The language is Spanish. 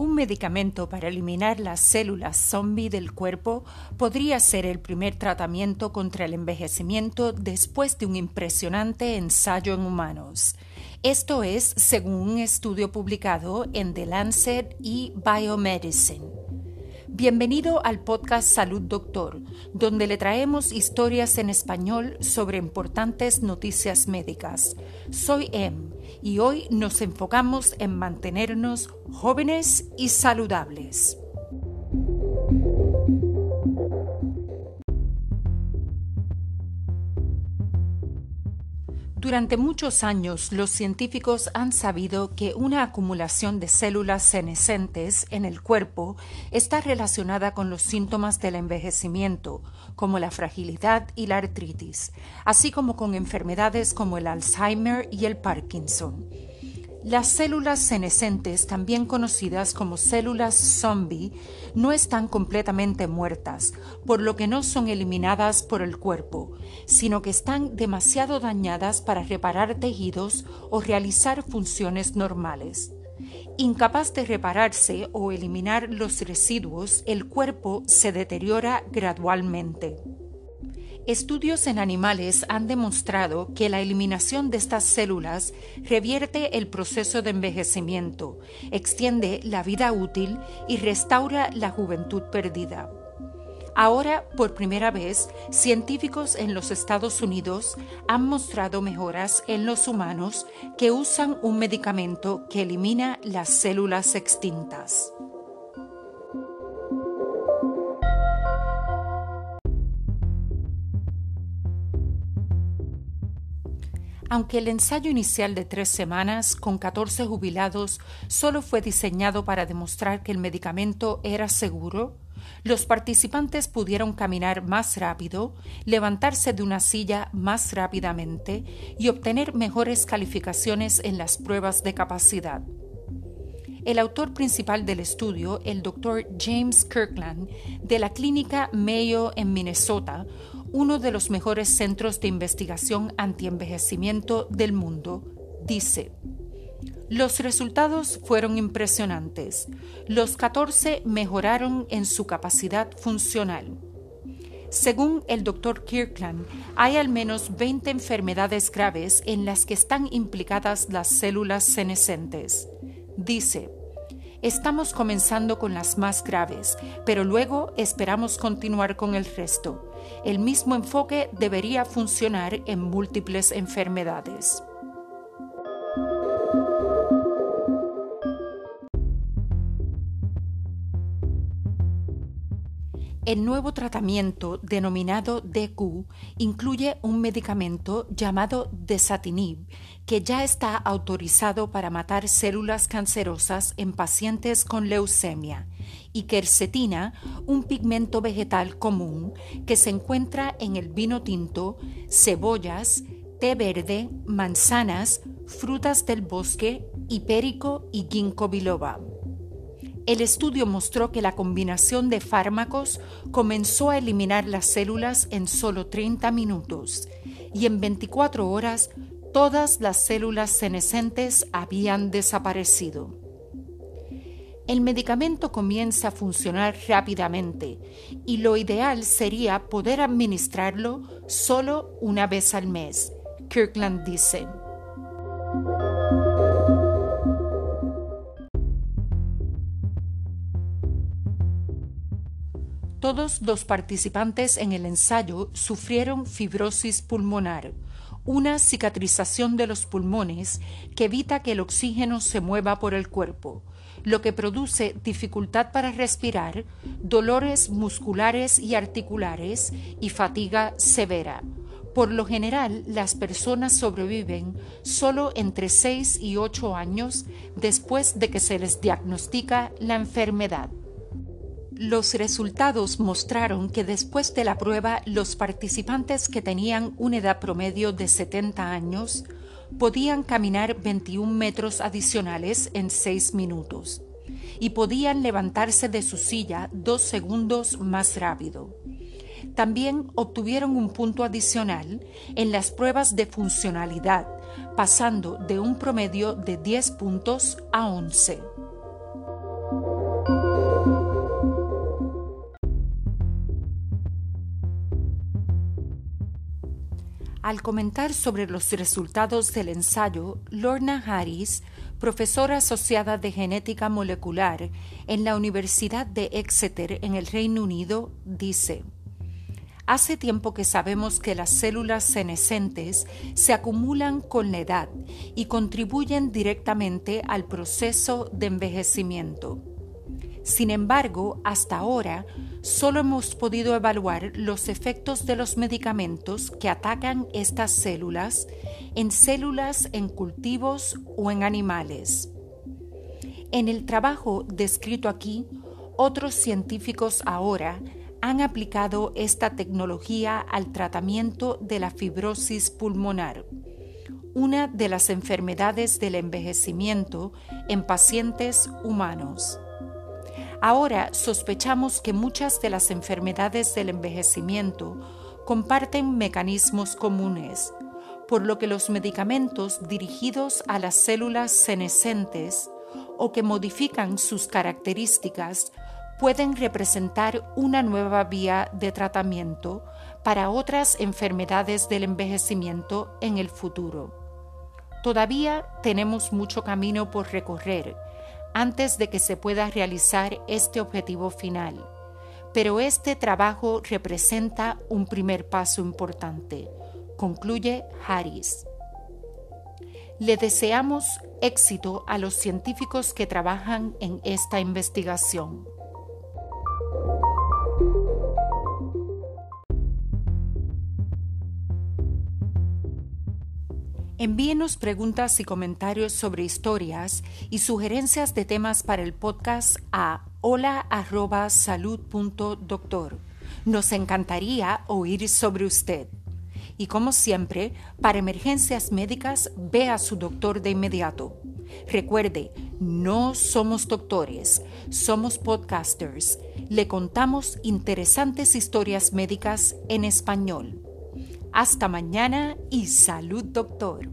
Un medicamento para eliminar las células zombie del cuerpo podría ser el primer tratamiento contra el envejecimiento después de un impresionante ensayo en humanos. Esto es según un estudio publicado en The Lancet y Biomedicine. Bienvenido al podcast Salud Doctor, donde le traemos historias en español sobre importantes noticias médicas. Soy Em y hoy nos enfocamos en mantenernos jóvenes y saludables. Durante muchos años los científicos han sabido que una acumulación de células senescentes en el cuerpo está relacionada con los síntomas del envejecimiento, como la fragilidad y la artritis, así como con enfermedades como el Alzheimer y el Parkinson. Las células senescentes, también conocidas como células zombie, no están completamente muertas, por lo que no son eliminadas por el cuerpo, sino que están demasiado dañadas para reparar tejidos o realizar funciones normales. Incapaz de repararse o eliminar los residuos, el cuerpo se deteriora gradualmente. Estudios en animales han demostrado que la eliminación de estas células revierte el proceso de envejecimiento, extiende la vida útil y restaura la juventud perdida. Ahora, por primera vez, científicos en los Estados Unidos han mostrado mejoras en los humanos que usan un medicamento que elimina las células extintas. Aunque el ensayo inicial de tres semanas, con 14 jubilados, solo fue diseñado para demostrar que el medicamento era seguro, los participantes pudieron caminar más rápido, levantarse de una silla más rápidamente y obtener mejores calificaciones en las pruebas de capacidad. El autor principal del estudio, el Dr. James Kirkland, de la clínica Mayo en Minnesota, uno de los mejores centros de investigación antienvejecimiento del mundo, dice, los resultados fueron impresionantes. Los 14 mejoraron en su capacidad funcional. Según el Dr. Kirkland, hay al menos 20 enfermedades graves en las que están implicadas las células senescentes. Dice, Estamos comenzando con las más graves, pero luego esperamos continuar con el resto. El mismo enfoque debería funcionar en múltiples enfermedades. El nuevo tratamiento denominado DQ incluye un medicamento llamado Desatinib que ya está autorizado para matar células cancerosas en pacientes con leucemia y quercetina, un pigmento vegetal común que se encuentra en el vino tinto, cebollas, té verde, manzanas, frutas del bosque, hipérico y ginkgo biloba. El estudio mostró que la combinación de fármacos comenzó a eliminar las células en solo 30 minutos y en 24 horas todas las células senescentes habían desaparecido. El medicamento comienza a funcionar rápidamente y lo ideal sería poder administrarlo solo una vez al mes, Kirkland dice. Todos los participantes en el ensayo sufrieron fibrosis pulmonar, una cicatrización de los pulmones que evita que el oxígeno se mueva por el cuerpo, lo que produce dificultad para respirar, dolores musculares y articulares y fatiga severa. Por lo general, las personas sobreviven solo entre 6 y 8 años después de que se les diagnostica la enfermedad. Los resultados mostraron que después de la prueba los participantes que tenían una edad promedio de 70 años podían caminar 21 metros adicionales en 6 minutos y podían levantarse de su silla dos segundos más rápido. También obtuvieron un punto adicional en las pruebas de funcionalidad, pasando de un promedio de 10 puntos a 11. Al comentar sobre los resultados del ensayo, Lorna Harris, profesora asociada de genética molecular en la Universidad de Exeter en el Reino Unido, dice, Hace tiempo que sabemos que las células senescentes se acumulan con la edad y contribuyen directamente al proceso de envejecimiento. Sin embargo, hasta ahora, solo hemos podido evaluar los efectos de los medicamentos que atacan estas células en células en cultivos o en animales. En el trabajo descrito aquí, otros científicos ahora han aplicado esta tecnología al tratamiento de la fibrosis pulmonar, una de las enfermedades del envejecimiento en pacientes humanos. Ahora sospechamos que muchas de las enfermedades del envejecimiento comparten mecanismos comunes, por lo que los medicamentos dirigidos a las células senescentes o que modifican sus características pueden representar una nueva vía de tratamiento para otras enfermedades del envejecimiento en el futuro. Todavía tenemos mucho camino por recorrer antes de que se pueda realizar este objetivo final, pero este trabajo representa un primer paso importante, concluye Harris. Le deseamos éxito a los científicos que trabajan en esta investigación. Envíenos preguntas y comentarios sobre historias y sugerencias de temas para el podcast a hola.salud.doctor. Nos encantaría oír sobre usted. Y como siempre, para emergencias médicas, ve a su doctor de inmediato. Recuerde, no somos doctores, somos podcasters. Le contamos interesantes historias médicas en español. Hasta mañana y salud doctor.